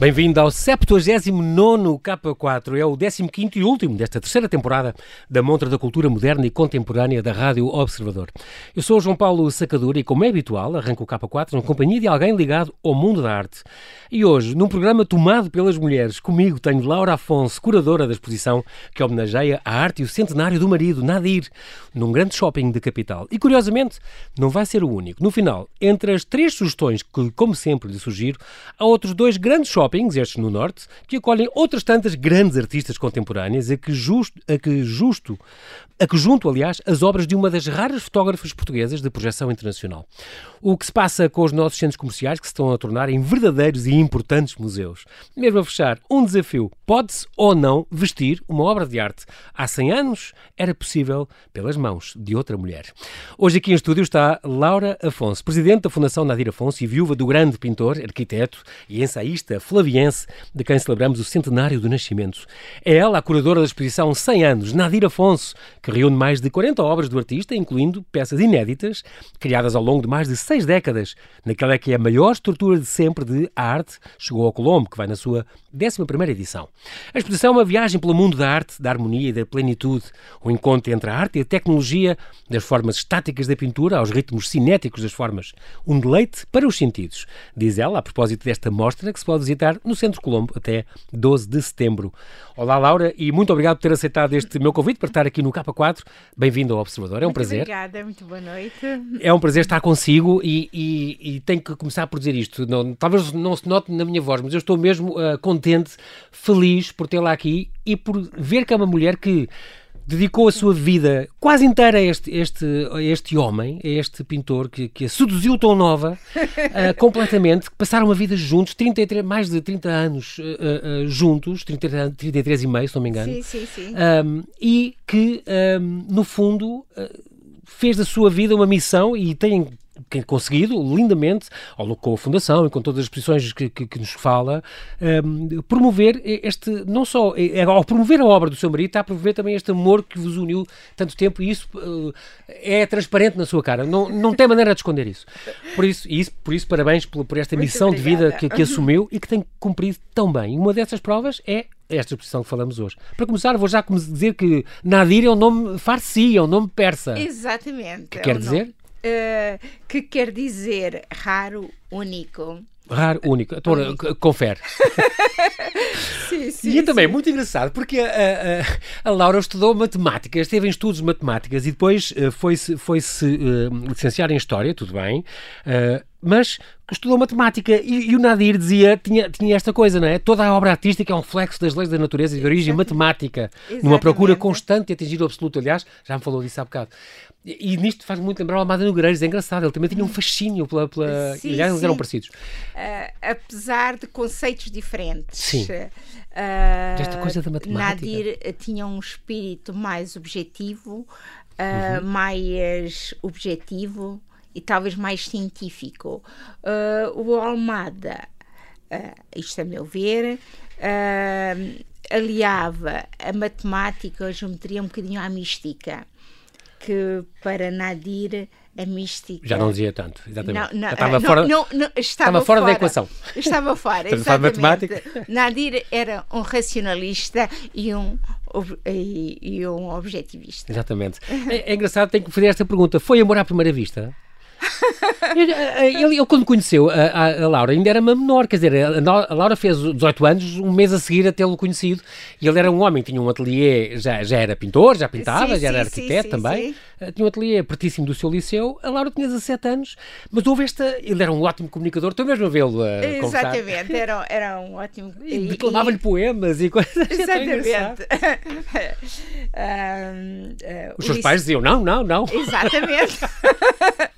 Bem-vindo ao 79 K4, é o 15 e último desta terceira temporada da Montra da Cultura Moderna e Contemporânea da Rádio Observador. Eu sou João Paulo Sacadura e, como é habitual, arranco o K4 na companhia de alguém ligado ao mundo da arte. E hoje, num programa tomado pelas mulheres, comigo tenho Laura Afonso, curadora da exposição que homenageia a arte e o centenário do marido, Nadir, num grande shopping da capital. E, curiosamente, não vai ser o único. No final, entre as três sugestões que, como sempre, lhe sugiro, há outros dois grandes shoppings, estes no Norte, que acolhem outras tantas grandes artistas contemporâneas a que justo, a que justo a que junto, aliás, as obras de uma das raras fotógrafas portuguesas de projeção internacional. O que se passa com os nossos centros comerciais que se estão a tornar em verdadeiros e importantes museus. Mesmo a fechar, um desafio. Pode-se ou não vestir uma obra de arte? Há 100 anos era possível pelas mãos de outra mulher. Hoje aqui em estúdio está Laura Afonso, presidente da Fundação Nadir Afonso e viúva do grande pintor, arquiteto e ensaísta flaviense, de quem celebramos o centenário do nascimento. É ela a curadora da exposição 100 anos, Nadir Afonso, que reúne mais de 40 obras do artista, incluindo peças inéditas, criadas ao longo de mais de seis décadas, naquela que é a maior estrutura de sempre de arte, chegou ao Colombo, que vai na sua 11ª edição. A exposição é uma viagem pelo mundo da arte, da harmonia e da plenitude, o um encontro entre a arte e a tecnologia, das formas estáticas da pintura aos ritmos cinéticos das formas, um deleite para os sentidos, diz ela, a propósito desta mostra que se pode visitar no Centro Colombo até 12 de setembro. Olá, Laura, e muito obrigado por ter aceitado este meu convite para estar aqui no K4. Bem-vindo ao Observador, é um muito prazer. Obrigada, muito boa noite. É um prazer estar consigo e, e, e tenho que começar por dizer isto. Não, talvez não se note na minha voz, mas eu estou mesmo uh, contente, feliz por tê-la aqui e por ver que é uma mulher que dedicou a sua vida quase inteira a este, este, a este homem, a este pintor que, que a seduziu tão nova, uh, completamente, que passaram uma vida juntos, 33, mais de 30 anos uh, uh, juntos, 30, 33 e meio, se não me engano. Sim, sim, sim. Um, e que, um, no fundo, fez da sua vida uma missão e tem conseguido lindamente, ao, com a Fundação e com todas as exposições que, que, que nos fala, um, promover este, não só, é, ao promover a obra do seu marido, está a promover também este amor que vos uniu tanto tempo e isso uh, é transparente na sua cara, não, não tem maneira de esconder isso. Por isso, isso, por isso parabéns por, por esta Muito missão obrigada. de vida que, que assumiu e que tem cumprido tão bem. Uma dessas provas é esta exposição que falamos hoje. Para começar, vou já dizer que Nadir é um nome farsi, é um nome persa. Exatamente. Que é quer um dizer? nome, uh, que quer dizer raro, único. Raro, único. Então, Único. confere. Sim, sim. E é também sim. muito engraçado porque a, a, a Laura estudou matemática, esteve em estudos de matemáticas e depois uh, foi-se foi -se, uh, licenciar em História, tudo bem, uh, mas estudou matemática e, e, o Nadir dizia, tinha, tinha esta coisa, não é? Toda a obra artística é um reflexo das leis da natureza e de origem matemática, numa procura Exatamente. constante de atingir o absoluto. Aliás, já me falou disso há bocado. E, e nisto faz muito lembrar o Amado Nogueiras, é engraçado, ele também tinha um fascínio pela... pela... Sim, aliás, eles eram parecidos. Uh, apesar de conceitos diferentes. Sim. uh, Esta coisa da matemática. Nadir uh, tinha um espírito mais objetivo, Uhum. uh, mais objetivo e talvez mais científico. Uh, o Almada, uh, isto a meu ver, uh, aliava a matemática, a geometria um bocadinho à mística, que para Nadir a mística Já não dizia tanto, exatamente. não, não, estava não, fora, estava, estava fora da equação. Estava fora, Estamos a falar de exatamente. matemática. Nadir era um racionalista e um, e, e um objetivista. Exatamente. É, é engraçado, tenho que fazer esta pergunta. Foi amor à primeira vista? Ele, ele, ele, quando conheceu a, a- Laura, ainda era uma menor, quer dizer, a, Laura fez 18 anos, um mês a seguir a tê-lo conhecido, e ele era um homem, tinha um ateliê, já, já era pintor, já pintava, Sim, já era sim, arquiteto sim, também. Eh, tinha um ateliê pertíssimo do seu liceu, a Laura tinha 17 anos, mas houve esta, ele era um ótimo comunicador, estou mesmo a vê-lo a conversar. Exatamente, era, era um ótimo. E declamava-lhe poemas e coisas. É. Exatamente. Ahm, ah, Os seus pais diziam, não, não, não. Exatamente.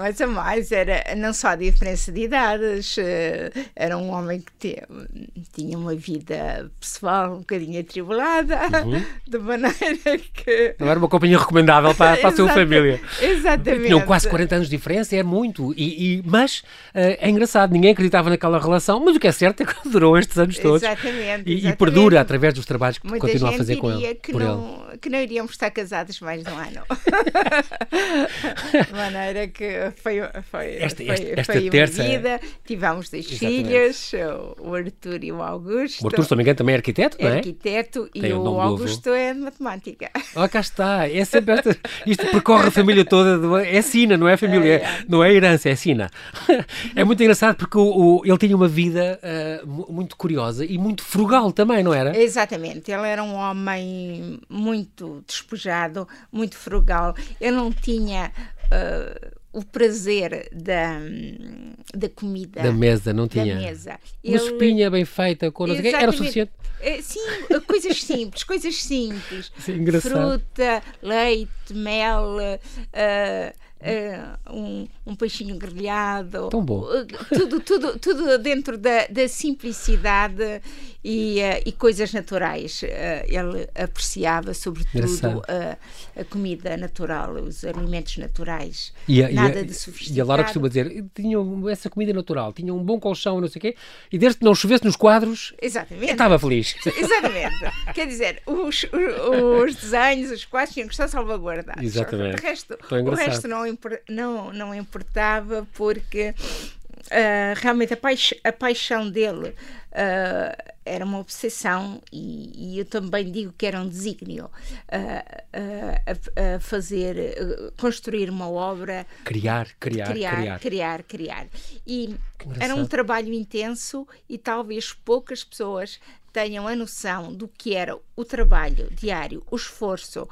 Mas a mais era não só a diferença de idades, eh, era um homem que te- tinha uma vida pessoal um bocadinho atribulada, Uhum. de maneira que. Não era uma companhia recomendável para, para a sua família. Exatamente. Tinham quase 40 anos de diferença, é muito. E, e- mas eh, é engraçado, ninguém acreditava naquela relação, mas o que é certo é que durou estes anos todos. Exatamente. E, e exatamente. perdura através dos trabalhos que Muita continua a fazer com ele. que por ele. não, que não iríamos estar casados mais de um ano. de maneira que foi, foi, esta, foi, esta, esta foi terça... uma vida. Tivemos dois Exatamente. filhos, o Arthur e o Augusto. O Arthur, se não me engano, também é arquiteto, não é? Arquiteto Tem e o, o Augusto é de matemática. Oh, cá está. É sempre esta, isto percorre a família toda. É sina, não é família, é, é. não é herança, é sina. É muito engraçado porque o, o, ele tinha uma vida uh, muito curiosa e muito frugal também, não era? Exatamente. Ele era um homem muito despojado, muito frugal. Eu não tinha uh, o prazer da, da comida. Da mesa, não tinha. Da mesa. Uma sopinha bem feita, com era o suficiente. Eh, sim, coisas simples, coisas simples. Sim. Fruta, leite, mel. Uh, uh, um, um peixinho grelhado. Tão bom. Uh, tudo, tudo, tudo dentro da, da simplicidade e, uh, e coisas naturais. ele apreciava, sobretudo, a comida natural, os alimentos naturais. E a, nada e a, de sofisticado. E a Laura costuma dizer: tinham essa comida natural, tinham um bom colchão e não sei o quê, e desde que não chovesse nos quadros, Exatamente. estava feliz. Exatamente. Quer dizer, os, os, os desenhos, os quadros tinham que estar salvaguardados. Exatamente. O resto, o resto não não, não importava porque uh, realmente a, paix a, paixão dele uh, era uma obsessão e, e, eu também digo que era um desígnio uh, a, fazer, construir uma obra. Criar, criar, criar. Criar, criar, criar. E era um trabalho intenso e talvez poucas pessoas tenham a noção do que era o trabalho diário, o esforço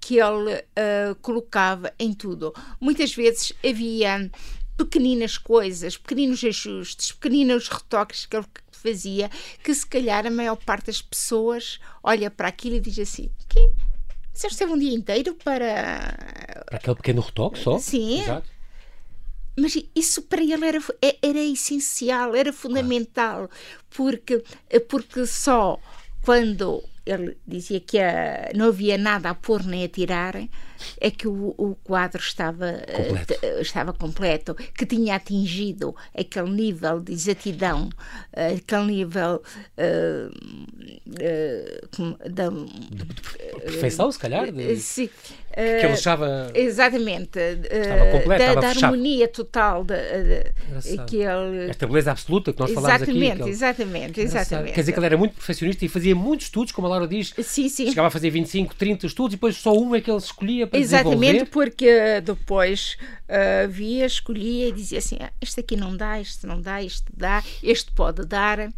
que ele uh, colocava em tudo. Muitas vezes havia pequeninas coisas, pequeninos ajustes, pequeninos retoques que ele fazia, que se calhar a maior parte das pessoas olha para aquilo e diz assim: que? Você esteve um dia inteiro para. Para aquele pequeno retoque só? Sim. Exato. Mas isso para ele era, é, era essencial, era fundamental, porque, porque só quando ele dizia que a, não havia nada a pôr nem a tirar, é que o, o quadro estava completo. Uh, estava completo, que tinha atingido aquele nível de exatidão, uh, aquele nível uh, da de perfeição, se calhar. De... Sim, que ele achava. Exatamente. Estava completo, da, da harmonia total de, de, que ele. Esta beleza absoluta que nós falámos aqui. Exatamente, ele... exatamente, exatamente. Quer dizer que ele era muito perfeccionista e fazia muitos estudos, como a Laura diz. Sim, sim. Chegava a fazer 25, 30 estudos e depois só um é que ele escolhia para Exatamente, desenvolver. porque depois uh, via, escolhia e dizia assim: ah, este aqui não dá, este não dá, este dá, este pode dar.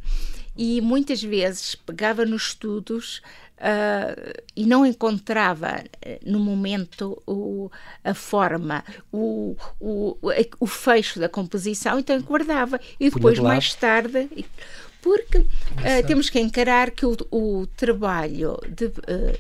E muitas vezes pegava nos estudos Uh, e não encontrava no momento o, a forma, o, o, o fecho da composição, então guardava. E depois, mais tarde, porque uh, temos que encarar que o, o trabalho de, uh,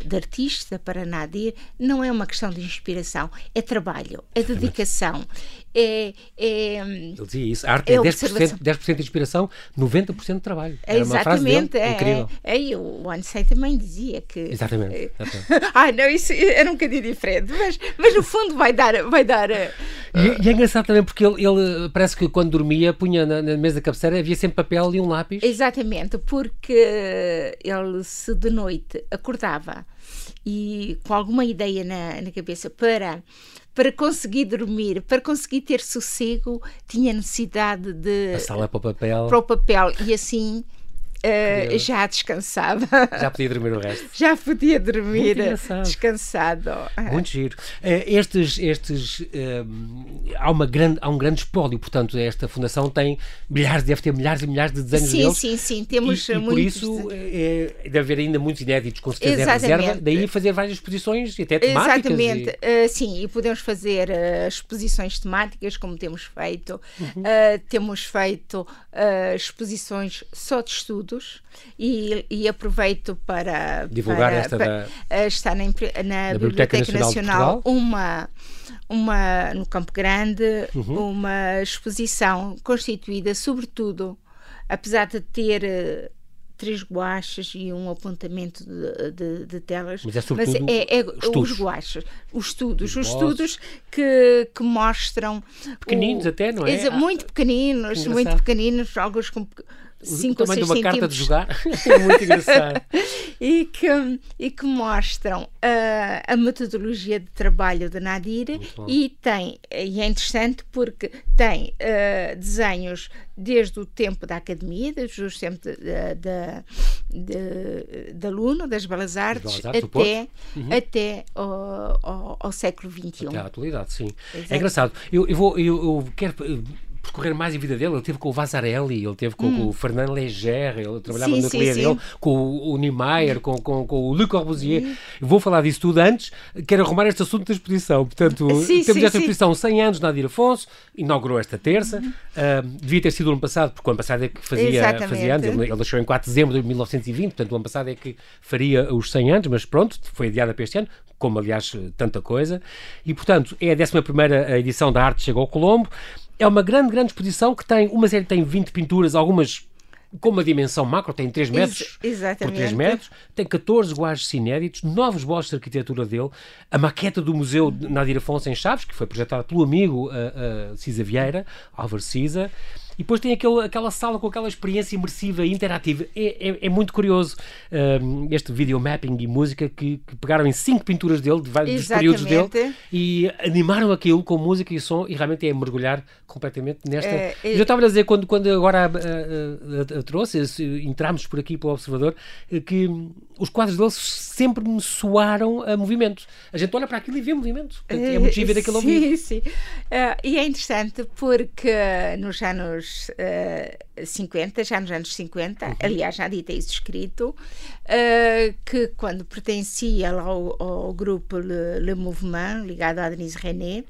de, artista para Nadir não é uma questão de inspiração, é trabalho, é dedicação. É, é, Ele dizia isso, a arte é, é 10%, 10 de inspiração, 90% de trabalho. É exatamente, dele, é, incrível. É, é, o Einstein também dizia que. Exatamente. Eh, exatamente. ah, não, isso era um bocadinho diferente, mas, mas no fundo vai dar. Vai dar uh, e, e, é engraçado também porque ele, ele, parece que quando dormia punha na, na mesa da cabeceira havia sempre papel e um lápis. Exatamente, porque ele se de noite acordava e com alguma ideia na, na cabeça para para conseguir dormir, para conseguir ter sossego, tinha necessidade de passá-la para o papel. Para o papel e assim Uh, já descansava. Já podia dormir o resto. Já podia dormir descansado. Muito giro. Uh, estes, estes uh, há, uma grande, há um grande espólio, portanto, esta fundação tem milhares, deve ter milhares e milhares de desenhos sim, deles. Sim, sim, temos e, e por isso é, deve haver ainda muitos inéditos, com certeza é reserva, daí fazer várias exposições e até temáticas. Exatamente, e... sim, e podemos fazer exposições temáticas, como temos feito. Uhum. temos feito exposições só de estudo e, e aproveito para divulgar para, esta para, da, eh, está na, na, Biblioteca, Biblioteca Nacional, Nacional uma uma no Campo Grande uhum. uma exposição constituída sobretudo apesar de ter eh, três guachas e um apontamento de, de, de telas. Mas é, mas é, é os guachas, os estudos, os, os estudos que, que mostram. Pequeninos o, até, não é? Muito pequeninos, muito pequeninos, alguns com 5 ou 6 de uma carta de jogar. é muito engraçado. e, que, e que mostram uh, a metodologia de trabalho de Nadir e tem, e é interessante porque tem uh, desenhos desde o tempo da academia, desde o tempo de aluno das Belas Artes, Belas Artes até, uhum. até ao, ao, ao, século XXI. Até à atualidade, sim. Exato. É engraçado. Eu, eu, vou, eu, eu quero percorrer mais a vida dele. Ele teve com o Vazarelli, ele teve com, hum. com o Fernando Léger, ele trabalhava sim, no ateliê dele, com o, o Niemeyer, com, com, com o Le Corbusier. Hum. Vou falar disso tudo antes. Quero arrumar este assunto da exposição. Portanto, sim, temos sim, esta exposição 100 anos Nadir Afonso, inaugurou esta terça. Uhum. Uh, devia ter sido o ano passado, porque o ano passado é que fazia, fazia anos. Ele, ele deixou em 4 de dezembro de 1920, portanto, o ano passado é que faria os 100 anos, mas pronto, foi adiada para este ano como aliás tanta coisa, e portanto é a 11 edição da Arte Chegou ao Colombo. É uma grande, grande exposição que tem, uma série tem 20 pinturas, algumas com uma dimensão macro, tem 3 metros Ex por 3 metros, tem 14 guajes inéditos, novos bolsos de arquitetura dele, a maqueta do Museu Nadir Afonso em Chaves, que foi projetada pelo amigo uh, uh, Cisa Vieira, Álvaro Cisa, depois tem aquele, aquela sala com aquela experiência imersiva e interativa. É, é, é muito curioso um, este video mapping e música que, que, pegaram em cinco pinturas dele, de vários períodos dele, e animaram aquilo com música e som, e realmente é mergulhar completamente nesta. É, é... Eu estava a dizer, quando, quando agora a, a, a, a trouxe, entramos por aqui pelo Observador, que os quadros dele sempre me soaram a movimento. A gente olha para aquilo e vê movimento. É muito giro ver aquilo ao vivo. Sim, sim. Uh, e é interessante porque nos anos uh, 50, já nos anos 50, uhum. aliás, já dita isso escrito, uh, que quando pertencia ao, ao grupo Le, Le Mouvement, ligado a Denise René,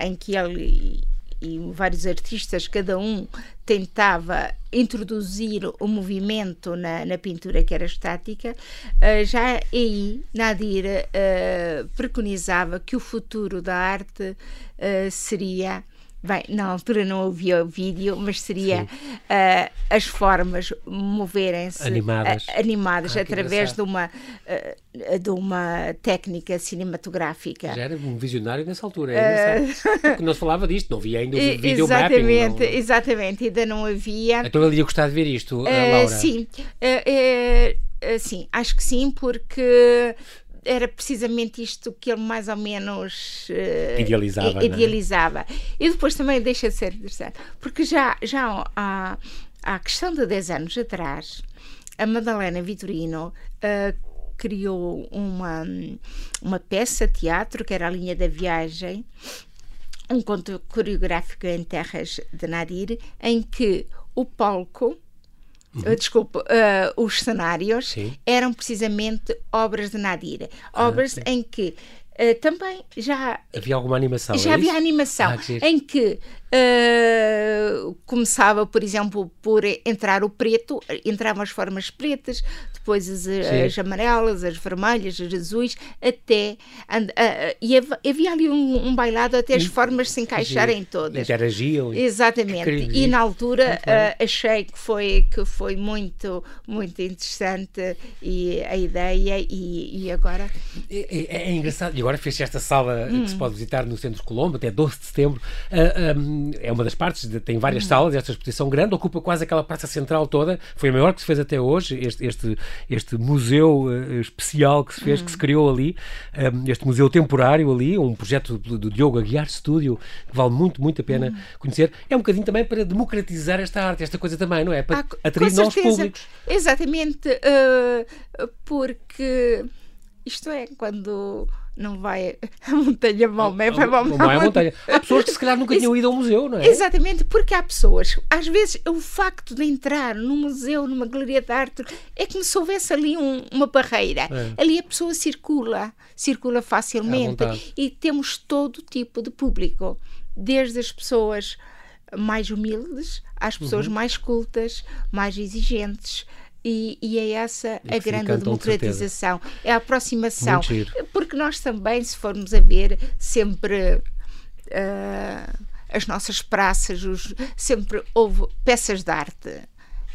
em que ele e vários artistas, cada um tentava introduzir o movimento na, na pintura que era estática, uh, já aí Nadir uh, preconizava que o futuro da arte uh, seria Bem, na altura não havia o vídeo, mas seria uh, as formas moverem-se animadas, uh, animadas ah, através de uma, uh, de uma técnica cinematográfica. Já era um visionário nessa altura, é Porque não se falava disto, não havia ainda o vídeo Exatamente, mapping, não... exatamente, ainda não havia. Então ele ia gostar de ver isto, Laura? Sim, sim, acho que sim, porque era precisamente isto que ele mais ou menos uh, idealizava. idealizava. É? E depois também deixa de ser interessante, porque já, já há, há questão de 10 anos atrás, a Madalena Vitorino uh, criou uma, uma peça teatro que era a linha da viagem, um conto coreográfico em terras de Nadir, em que o palco Uhum. Desculpe, uh, os cenários Sim. eram precisamente obras de Nadir. Ah, obras ah, em que uh, também já. Havia alguma animação? Já é havia animação, ah, em que uh, começava, por exemplo, por entrar o preto, entravam as formas pretas, depois as, as amarelas, as vermelhas, as azuis, até. And, uh, e havia ali um, um, bailado até as formas se encaixarem todas. Interagiam. Exatamente. E na altura uh, achei que foi, que foi muito, muito interessante e a ideia, e, e agora. É, é, é engraçado, e agora fez esta sala hum. que se hum. pode visitar no Centro Colombo até 12 de setembro. Uh, um, é uma das partes, tem várias hum. salas, esta exposição grande, ocupa quase aquela praça central toda, foi a maior que se fez até hoje, este, este este museu uh, especial que se fez, uhum. que se criou ali, eh, este museu temporário ali, um projeto do, do Diogo Aguiar Studio, que vale muito, muito a pena uhum. conhecer. É um bocadinho também para democratizar esta arte, esta coisa também, não é? Para ah, atrair novos públicos. Exatamente, uh, porque isto é, quando não vai a montanha Maomé, vai Maomé. Vai à montanha. Há pessoas que se calhar nunca tinham ido ao museu, não é? Exatamente, porque há pessoas, às vezes o facto de entrar num museu, numa galeria de arte, é como se houvesse ali um, uma barreira. É. Ali a pessoa circula, circula facilmente e temos todo tipo de público, desde as pessoas mais humildes às pessoas uhum. mais cultas, mais exigentes. E, e, é essa a grande democratização, é a aproximação. Porque nós também, se formos a ver, sempre uh, as nossas praças, os, sempre houve peças de arte.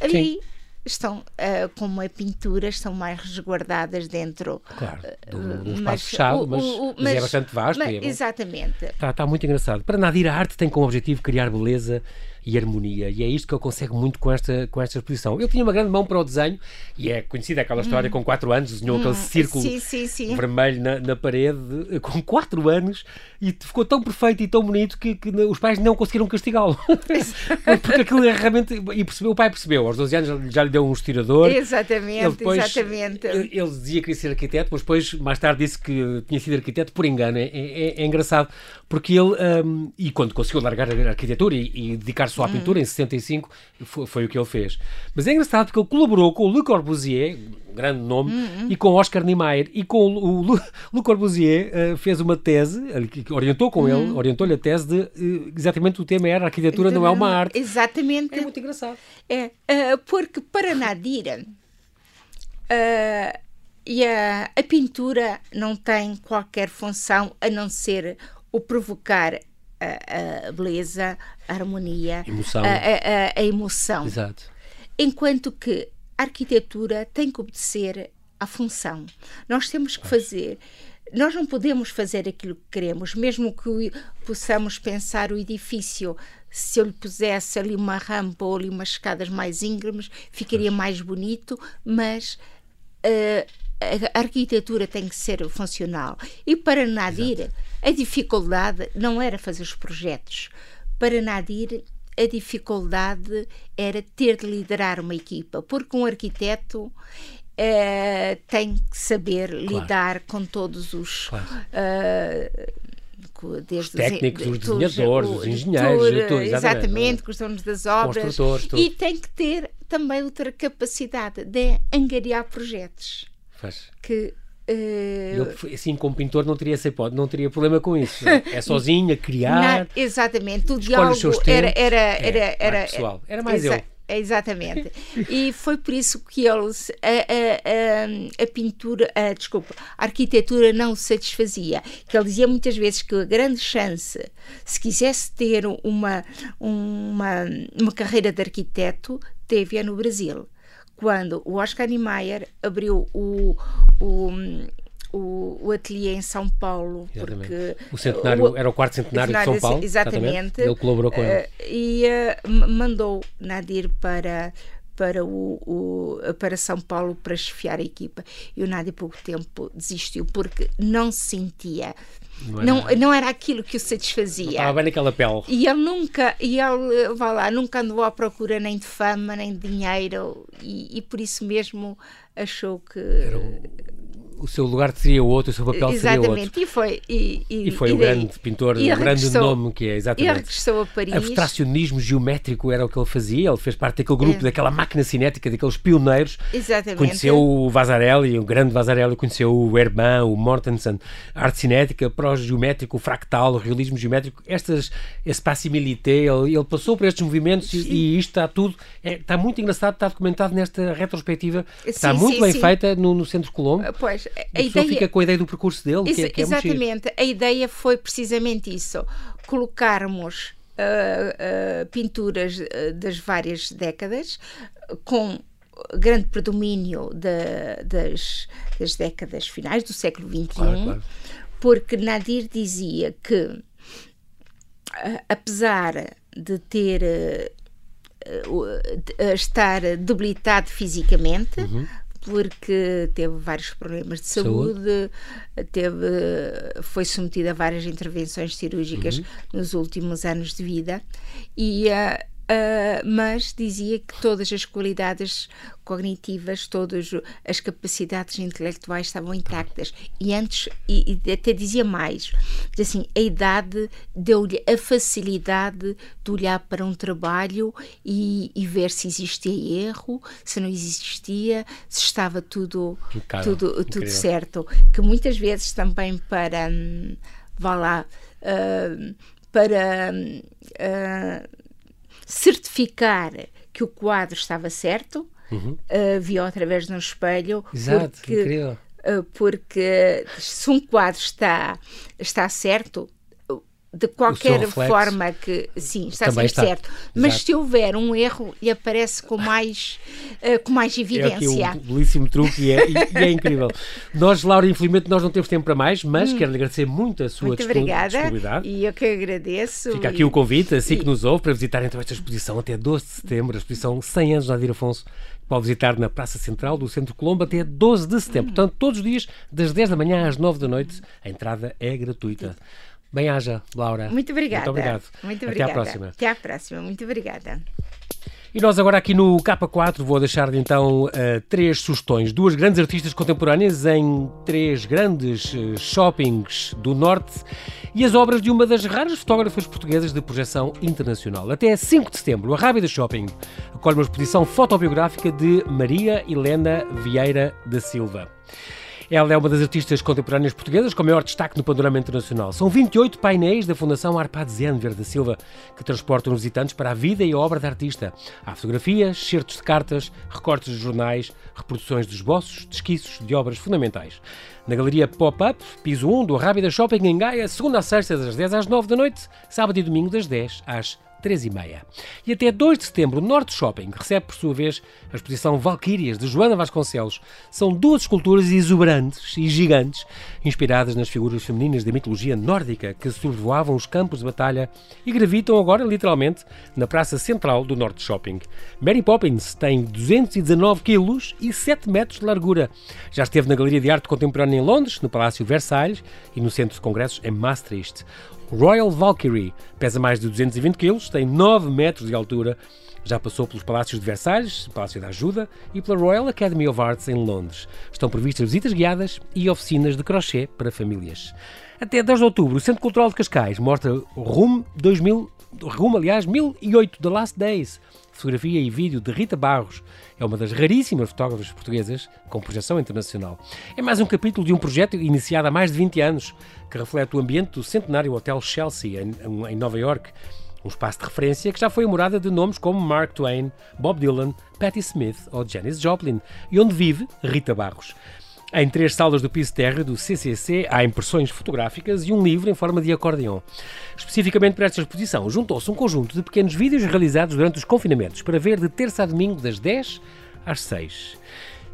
Ali Sim. estão, uh, como é pintura, estão mais resguardadas dentro claro, do, do espaço mas, fechado, mas, o, o, mas, mas, é bastante vasto. Mas, é exatamente. Está, está muito engraçado. Para Nadir, a arte tem como objetivo criar beleza e harmonia. E é isto que ele consegue muito com esta, com esta exposição. Ele tinha uma grande mão para o desenho e é conhecida aquela história, hum. com 4 anos, desenhou hum. aquele círculo sim, sim, sim. vermelho na, na, parede, com 4 anos, e ficou tão perfeito e tão bonito que, que os pais não conseguiram castigá-lo. Porque aquilo é realmente. E percebeu, o pai percebeu, aos 12 anos já lhe deu um estirador. Exatamente, ele depois, exatamente. Ele, dizia que queria ser arquiteto, mas depois, mais tarde, disse que tinha sido arquiteto por engano. É, é, é engraçado, porque ele. Um, e quando conseguiu largar a arquitetura e, e dedicar-se à hum. pintura em 65, foi, foi, o que ele fez. Mas é engraçado porque ele colaborou com o Le Corbusier, um grande nome, hum. e com Oscar Niemeyer. E com o, o Le Corbusier uh, fez uma tese, orientou com ele, hum. orientou-lhe a tese de uh, exatamente o tema era a arquitetura não é uma arte. Exatamente. É muito engraçado. É, uh, porque para Nadir. Uh, e a, a pintura não tem qualquer função a não ser o provocar a, a beleza, a harmonia, emoção. A, a, a, emoção. Exato. Enquanto que a arquitetura tem que obedecer à função. Nós temos que fazer. Nós não podemos fazer aquilo que queremos, mesmo que possamos pensar o edifício. Se eu lhe pusesse ali uma rampa ou ali umas escadas mais íngremes, ficaria mais bonito, mas uh, a arquitetura tem que ser funcional. E para Nadir, Exato. A dificuldade não era fazer os projetos. Para Nadir, a dificuldade era ter de liderar uma equipa, porque um arquiteto uh, tem que saber claro. lidar com todos os. Claro. Uh, os técnicos, os, desenhadores, os, os engenheiros, tudo, tudo, exatamente, exatamente, com os donos das obras. E tem que ter também outra capacidade de angariar projetos. Faz. Que Uh, ele, assim, como pintor, não teria hipótese, não teria problema com isso. É sozinho, a criar. Na, exatamente, o diálogo era, era, é, era, era, pessoal. era mais exa eu. Exatamente. e foi por isso que eles, a, a, a, a pintura, a, desculpa, a arquitetura não satisfazia. Que ele dizia muitas vezes que a grande chance, se quisesse ter uma, uma, uma carreira de arquiteto, teve-a no Brasil quando o Oscar Niemeyer abriu o, o o, o ateliê em São Paulo. Porque o centenário o, era o quarto centenário, de São Paulo. Exatamente. exatamente. Ele colaborou com ele. Uh, e uh, mandou Nadir para, para, o, o, para São Paulo para chefiar a equipa. E o Nadir, pouco tempo, desistiu porque não se sentia não era, não, não era aquilo que o satisfazia. estava bem naquela pele. E ele nunca, e ele, vá lá, nunca andou à procura nem de fama, nem de dinheiro, e, e por isso mesmo achou que. Era um o seu lugar seria outro, o seu papel exatamente. seria outro. E foi, e, e, e foi e o daí, grande pintor, o grande nome que é, exatamente. E regressou a Paris. Abstracionismo geométrico era o que ele fazia, ele fez parte daquele grupo, é. daquela máquina cinética, daqueles pioneiros. Exatamente. Conheceu o Vasarelli, o grande Vasarelli, conheceu o Herman, o Mortensen, a arte cinética, pró-geométrico, o fractal, o realismo geométrico, estas, esse passimilité, ele, ele passou por estes movimentos e, e, isto está tudo, é, está muito engraçado, está documentado nesta retrospectiva, sim, está muito sim, bem feita no, no Centro Colombo. Pois, a, a ideia fica com a ideia do percurso dele, que, é, que é Exatamente, a ideia foi precisamente isso: colocarmos uh, uh, pinturas uh, das várias décadas com grande predomínio de, das, das, décadas finais do século XXI, claro, claro. porque Nadir dizia que, apesar de ter estar debilitado fisicamente, uhum porque teve vários problemas de saúde, saúde. teve, foi submetida a várias intervenções cirúrgicas uhum. nos últimos anos de vida e uh, Uh, mas dizia que todas as qualidades cognitivas, todas as capacidades intelectuais estavam intactas. E antes, e, e até dizia mais, assim, a idade deu-lhe a facilidade de olhar para um trabalho e, e, ver se existia erro, se não existia, se estava tudo, tudo, tudo certo. Que muitas vezes também para, hum, vá lá, uh, para. Uh, certificar que o quadro estava certo, uhum. uh, viu através de um espelho. Exato, porque, incrível. Uh, porque se um quadro está, está certo, de qualquer forma que sim, está sempre está. certo. Mas Exato. se houver um erro, ele aparece com mais, uh, com mais evidência. É um belíssimo truque e é, e é, incrível. Nós, Laura, infelizmente nós não temos tempo para mais, mas hum. quero agradecer muito a sua muito disponibilidade. E eu que agradeço. Fica aqui e... o convite, assim e... que nos ouve, para visitar então esta exposição até 12 de setembro, a exposição 100 anos de Nadir Afonso pode visitar na Praça Central do Centro Colombo até 12 de setembro. Hum. Portanto, todos os dias, das 10 da manhã às 9 da noite, a entrada é gratuita. Bem-haja, Laura. Muito obrigada. Muito obrigado. Muito obrigada. Até à próxima. Até à próxima. Muito obrigada. E nós agora aqui no K4 vou deixar então uh, três sugestões. Duas grandes artistas contemporâneas em três grandes uh, shoppings do Norte e as obras de uma das raras fotógrafas portuguesas de projeção internacional. Até 5 de setembro, a Rábida Shopping acolhe uma exposição fotobiográfica de Maria Helena Vieira da Silva. Ela é uma das artistas contemporâneas portuguesas com maior destaque no panorama internacional. São 28 painéis da Fundação Arpad Zenver da Silva que transportam visitantes para a vida e a obra da artista. Há fotografias, certos de cartas, recortes de jornais, reproduções de esboços, de esquiços de obras fundamentais. Na galeria Pop-Up, piso 1 do Rábida Shopping em Gaia, segunda a sexta das 10 às 9 da noite, sábado e domingo das 10 às 3 e. E até 2 de setembro, o Norte Shopping recebe, por sua vez, a exposição Valquírias, de Joana Vasconcelos. São duas esculturas exuberantes e gigantes, inspiradas nas figuras femininas da mitologia nórdica que sobrevoavam os campos de batalha e gravitam agora, literalmente, na praça central do Norte Shopping. Mary Poppins tem 219 quilos e 7 metros de largura. Já esteve na Galeria de Arte Contemporânea em Londres, no Palácio Versailles e no Centro de Congressos em Maastricht. Royal Valkyrie pesa mais de 220 kg, tem 9 metros de altura, já passou pelos Palácios de Versalhes, Palácio da Ajuda e pela Royal Academy of Arts em Londres. Estão previstas visitas guiadas e oficinas de crochê para famílias. Até 10 de outubro, o Centro Cultural de Cascais mostra Rumo 2000, Rumo, aliás, 1008, The Last Days, fotografia e vídeo de Rita Barros. É uma das raríssimas fotógrafas portuguesas com projeção internacional. É mais um capítulo de um projeto iniciado há mais de 20 anos, que reflete o ambiente do centenário Hotel Chelsea, em Nova York. Um espaço de referência que já foi a morada de nomes como Mark Twain, Bob Dylan, Patti Smith ou Janis Joplin, e onde vive Rita Barros. Em três salas do piso térreo do CCC há impressões fotográficas e um livro em forma de acordeão. Especificamente para esta exposição, juntou-se um conjunto de pequenos vídeos realizados durante os confinamentos para ver de terça a domingo das 10 às 6.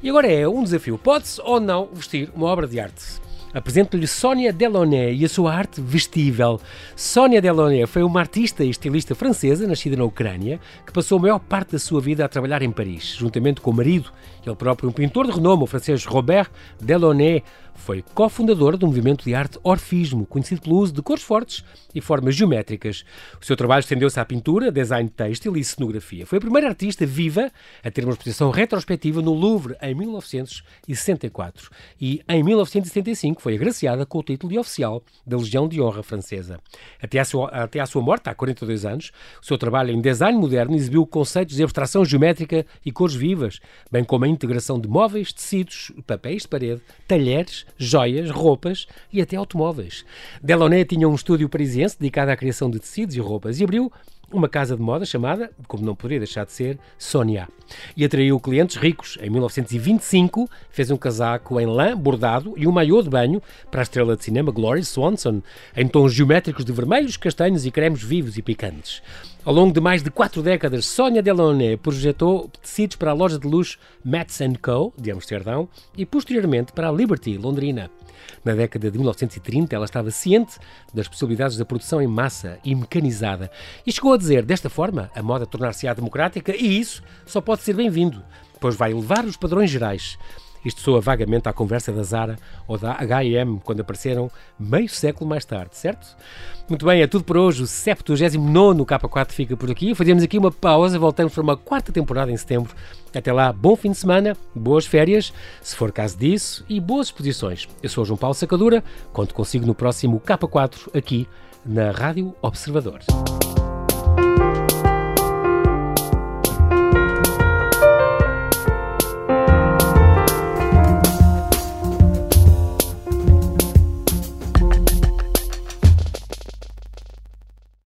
E agora é um desafio: pode-se ou não vestir uma obra de arte? Apresento-lhe Sónia Delaunay e a sua arte vestível. Sónia Delaunay foi uma artista e estilista francesa, nascida na Ucrânia, que passou a maior parte da sua vida a trabalhar em Paris, juntamente com o marido, ele próprio um pintor de renome, o francês Robert Delaunay, foi cofundador do movimento de arte orfismo, conhecido pelo uso de cores fortes e formas geométricas. O seu trabalho estendeu-se à pintura, design têxtil e cenografia. Foi a primeira artista viva a ter uma exposição retrospectiva no Louvre em 1964 e em 1975 foi agraciada com o título de oficial da Legião de Honra Francesa. Até à sua, até à sua morte, há 42 anos, o seu trabalho em design moderno exibiu conceitos de abstração geométrica e cores vivas, bem como a integração de móveis, tecidos, papéis de parede, talheres, joias, roupas e até automóveis. Delaunay tinha um estúdio parisiense dedicado à criação de tecidos e roupas e abriu uma casa de moda chamada, como não poderia deixar de ser, Sonia. E atraiu clientes ricos. Em 1925, fez um casaco em lã bordado e um maiô de banho para a estrela de cinema Gloria Swanson, em tons geométricos de vermelhos, castanhos e cremes vivos e picantes. Ao longo de mais de quatro décadas, Sonia Delaunay projetou tecidos para a loja de luxo Mats Co, de Amsterdão, e posteriormente para a Liberty, londrina. Na década de 1930, ela estava ciente das possibilidades da produção em massa e mecanizada e chegou a dizer: desta forma, a moda tornar-se-á democrática e isso só pode ser bem-vindo, pois vai elevar os padrões gerais. Isto soa vagamente à conversa da Zara ou da H&M, quando apareceram meio século mais tarde, certo? Muito bem, é tudo por hoje. O 79 K4 fica por aqui. Fazemos aqui uma pausa, voltamos para uma quarta temporada em setembro. Até lá, bom fim de semana, boas férias, se for caso disso, e boas exposições. Eu sou João Paulo Sacadura, conto consigo no próximo K4 aqui na Rádio Observador.